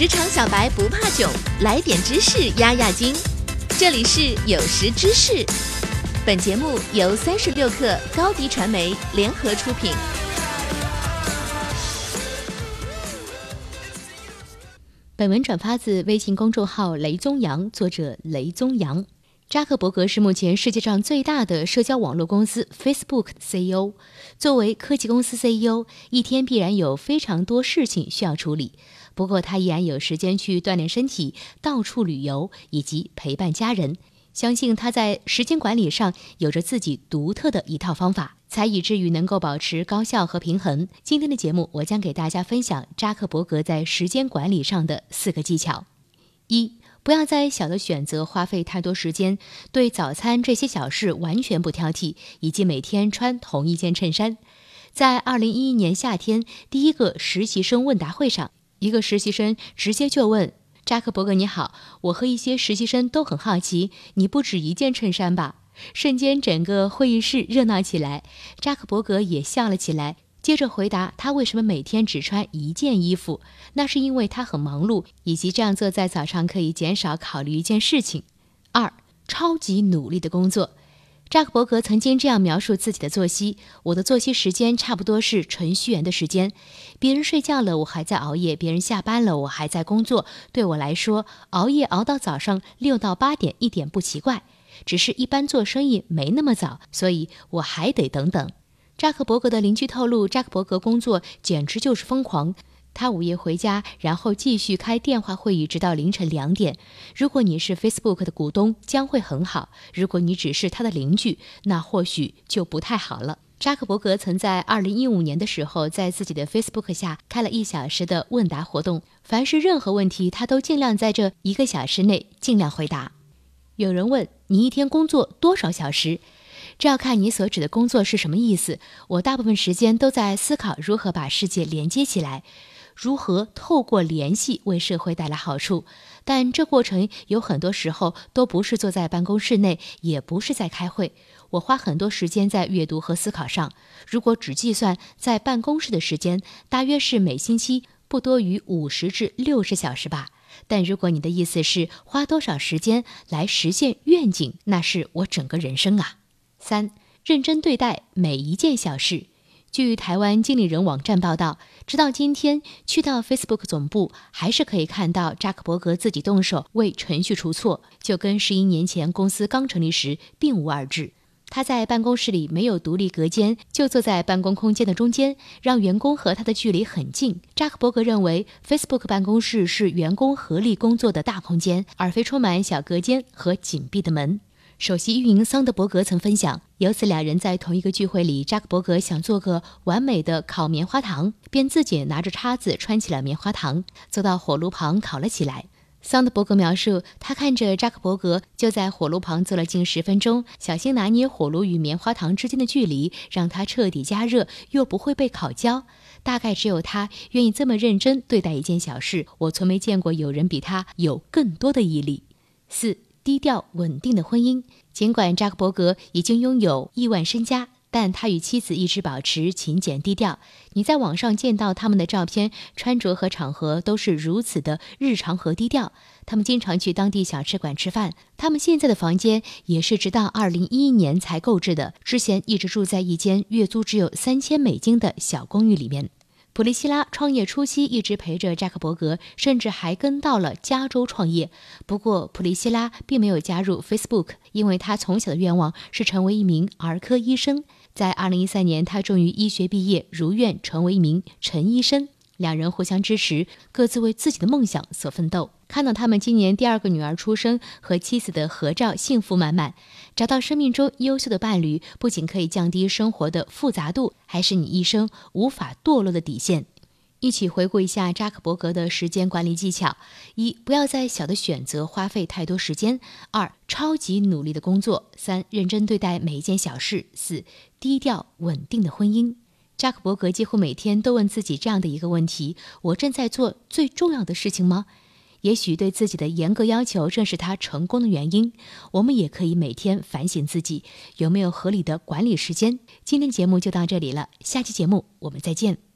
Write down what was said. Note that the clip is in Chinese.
职场小白不怕囧，来点知识压压惊。这里是有识知识，本节目由三十六克高低传媒联合出品。本文转发自微信公众号“雷宗阳”，作者雷宗阳。扎克伯格是目前世界上最大的社交网络公司 Facebook 的 CEO。作为科技公司 CEO，一天必然有非常多事情需要处理。不过，他依然有时间去锻炼身体、到处旅游以及陪伴家人。相信他在时间管理上有着自己独特的一套方法。才以至于能够保持高效和平衡。今天的节目，我将给大家分享扎克伯格在时间管理上的四个技巧：一、不要在小的选择花费太多时间，对早餐这些小事完全不挑剔，以及每天穿同一件衬衫。在二零一一年夏天第一个实习生问答会上，一个实习生直接就问扎克伯格：“你好，我和一些实习生都很好奇，你不止一件衬衫吧？”瞬间，整个会议室热闹起来。扎克伯格也笑了起来，接着回答他为什么每天只穿一件衣服。那是因为他很忙碌，以及这样做在早上可以减少考虑一件事情。二，超级努力的工作。扎克伯格曾经这样描述自己的作息：我的作息时间差不多是程序员的时间，别人睡觉了，我还在熬夜；别人下班了，我还在工作。对我来说，熬夜熬到早上六到八点一点不奇怪。只是一般做生意没那么早，所以我还得等等。扎克伯格的邻居透露，扎克伯格工作简直就是疯狂。他午夜回家，然后继续开电话会议，直到凌晨两点。如果你是 Facebook 的股东，将会很好；如果你只是他的邻居，那或许就不太好了。扎克伯格曾在2015年的时候，在自己的 Facebook 下开了一小时的问答活动，凡是任何问题，他都尽量在这一个小时内尽量回答。有人问你一天工作多少小时？这要看你所指的工作是什么意思。我大部分时间都在思考如何把世界连接起来，如何透过联系为社会带来好处。但这过程有很多时候都不是坐在办公室内，也不是在开会。我花很多时间在阅读和思考上。如果只计算在办公室的时间，大约是每星期不多于五十至六十小时吧。但如果你的意思是花多少时间来实现愿景，那是我整个人生啊。三，认真对待每一件小事。据台湾经理人网站报道，直到今天，去到 Facebook 总部还是可以看到扎克伯格自己动手为程序出错，就跟十一年前公司刚成立时并无二致。他在办公室里没有独立隔间，就坐在办公空间的中间，让员工和他的距离很近。扎克伯格认为，Facebook 办公室是员工合力工作的大空间，而非充满小隔间和紧闭的门。首席运营桑德伯格曾分享，有次两人在同一个聚会里，扎克伯格想做个完美的烤棉花糖，便自己拿着叉子穿起了棉花糖，走到火炉旁烤了起来。桑德伯格描述，他看着扎克伯格就在火炉旁坐了近十分钟，小心拿捏火炉与棉花糖之间的距离，让它彻底加热又不会被烤焦。大概只有他愿意这么认真对待一件小事。我从没见过有人比他有更多的毅力。四、低调稳定的婚姻。尽管扎克伯格已经拥有亿万身家。但他与妻子一直保持勤俭低调。你在网上见到他们的照片，穿着和场合都是如此的日常和低调。他们经常去当地小吃馆吃饭。他们现在的房间也是直到二零一一年才购置的，之前一直住在一间月租只有三千美金的小公寓里面。普利希拉创业初期一直陪着扎克伯格，甚至还跟到了加州创业。不过，普利希拉并没有加入 Facebook，因为她从小的愿望是成为一名儿科医生。在2013年，他终于医学毕业，如愿成为一名陈医生。两人互相支持，各自为自己的梦想所奋斗。看到他们今年第二个女儿出生和妻子的合照，幸福满满。找到生命中优秀的伴侣，不仅可以降低生活的复杂度，还是你一生无法堕落的底线。一起回顾一下扎克伯格的时间管理技巧：一、不要在小的选择花费太多时间；二、超级努力的工作；三、认真对待每一件小事；四、低调稳定的婚姻。扎克伯格几乎每天都问自己这样的一个问题：我正在做最重要的事情吗？也许对自己的严格要求正是他成功的原因。我们也可以每天反省自己有没有合理的管理时间。今天节目就到这里了，下期节目我们再见。